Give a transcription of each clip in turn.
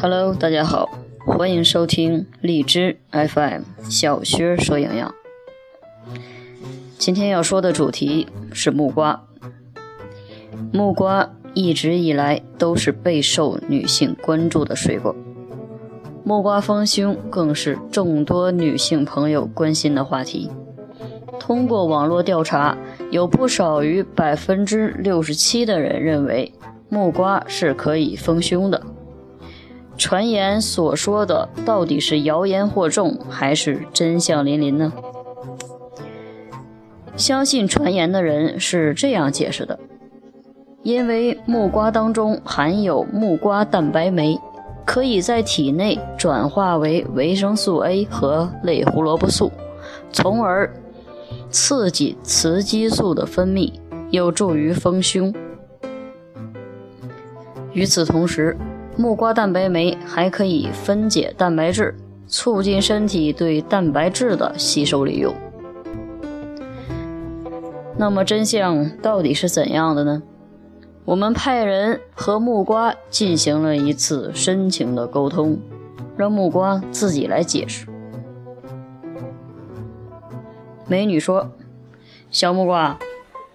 Hello，大家好，欢迎收听荔枝 FM 小薛说营养。今天要说的主题是木瓜。木瓜一直以来都是备受女性关注的水果，木瓜丰胸更是众多女性朋友关心的话题。通过网络调查，有不少于百分之六十七的人认为木瓜是可以丰胸的。传言所说的到底是谣言惑众，还是真相淋漓呢？相信传言的人是这样解释的：因为木瓜当中含有木瓜蛋白酶，可以在体内转化为维生素 A 和类胡萝卜素，从而刺激雌激素的分泌，有助于丰胸。与此同时，木瓜蛋白酶还可以分解蛋白质，促进身体对蛋白质的吸收利用。那么真相到底是怎样的呢？我们派人和木瓜进行了一次深情的沟通，让木瓜自己来解释。美女说：“小木瓜，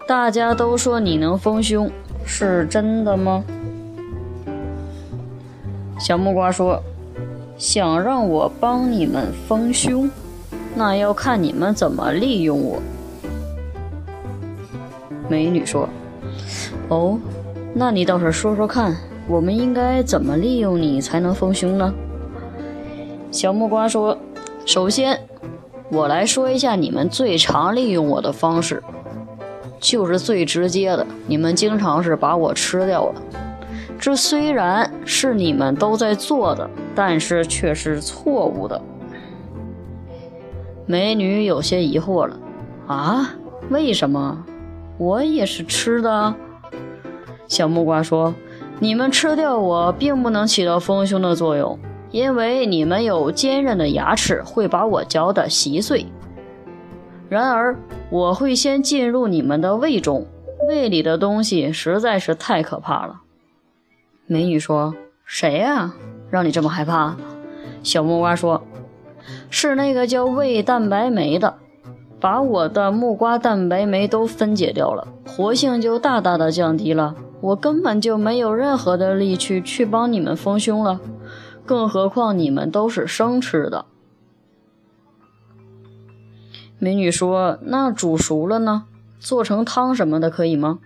大家都说你能丰胸，是真的吗？”小木瓜说：“想让我帮你们丰胸，那要看你们怎么利用我。”美女说：“哦，那你倒是说说看，我们应该怎么利用你才能丰胸呢？”小木瓜说：“首先，我来说一下你们最常利用我的方式，就是最直接的，你们经常是把我吃掉了。”这虽然是你们都在做的，但是却是错误的。美女有些疑惑了：“啊，为什么？我也是吃的。”小木瓜说：“你们吃掉我，并不能起到丰胸的作用，因为你们有坚韧的牙齿，会把我嚼得稀碎。然而，我会先进入你们的胃中，胃里的东西实在是太可怕了。”美女说：“谁呀？让你这么害怕？”小木瓜说：“是那个叫胃蛋白酶的，把我的木瓜蛋白酶都分解掉了，活性就大大的降低了。我根本就没有任何的力气去帮你们丰胸了，更何况你们都是生吃的。”美女说：“那煮熟了呢？做成汤什么的可以吗？”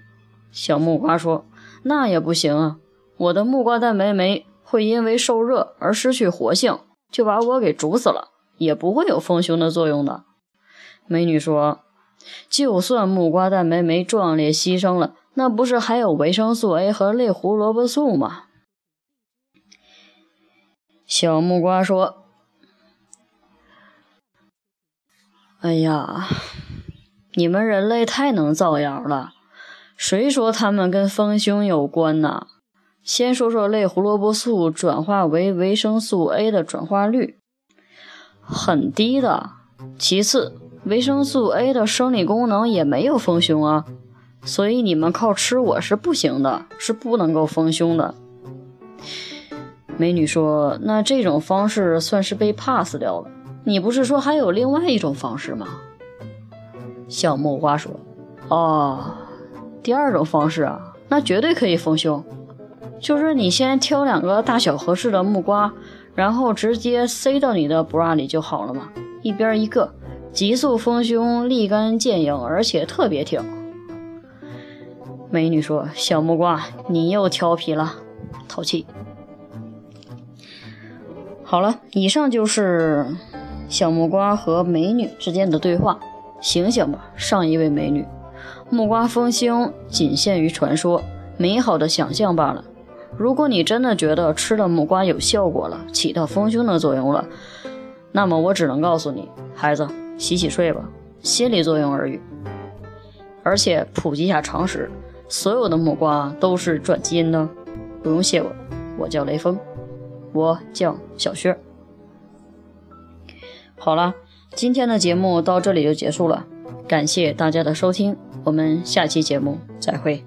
小木瓜说：“那也不行啊。”我的木瓜蛋白酶会因为受热而失去活性，就把我给煮死了，也不会有丰胸的作用的。美女说：“就算木瓜蛋白酶壮烈牺牲了，那不是还有维生素 A 和类胡萝卜素吗？”小木瓜说：“哎呀，你们人类太能造谣了！谁说他们跟丰胸有关呢？”先说说类胡萝卜素转化为维生素 A 的转化率很低的。其次，维生素 A 的生理功能也没有丰胸啊，所以你们靠吃我是不行的，是不能够丰胸的。美女说：“那这种方式算是被 pass 掉了。你不是说还有另外一种方式吗？”小木瓜说：“哦，第二种方式啊，那绝对可以丰胸。”就是你先挑两个大小合适的木瓜，然后直接塞到你的 bra 里就好了嘛，一边一个，急速丰胸，立竿见影，而且特别挺。美女说：“小木瓜，你又调皮了，淘气。”好了，以上就是小木瓜和美女之间的对话。醒醒吧，上一位美女，木瓜丰胸仅限于传说，美好的想象罢了。如果你真的觉得吃了木瓜有效果了，起到丰胸的作用了，那么我只能告诉你，孩子，洗洗睡吧，心理作用而已。而且普及一下常识，所有的木瓜都是转基因的，不用谢我，我叫雷锋，我叫小薛。好了，今天的节目到这里就结束了，感谢大家的收听，我们下期节目再会。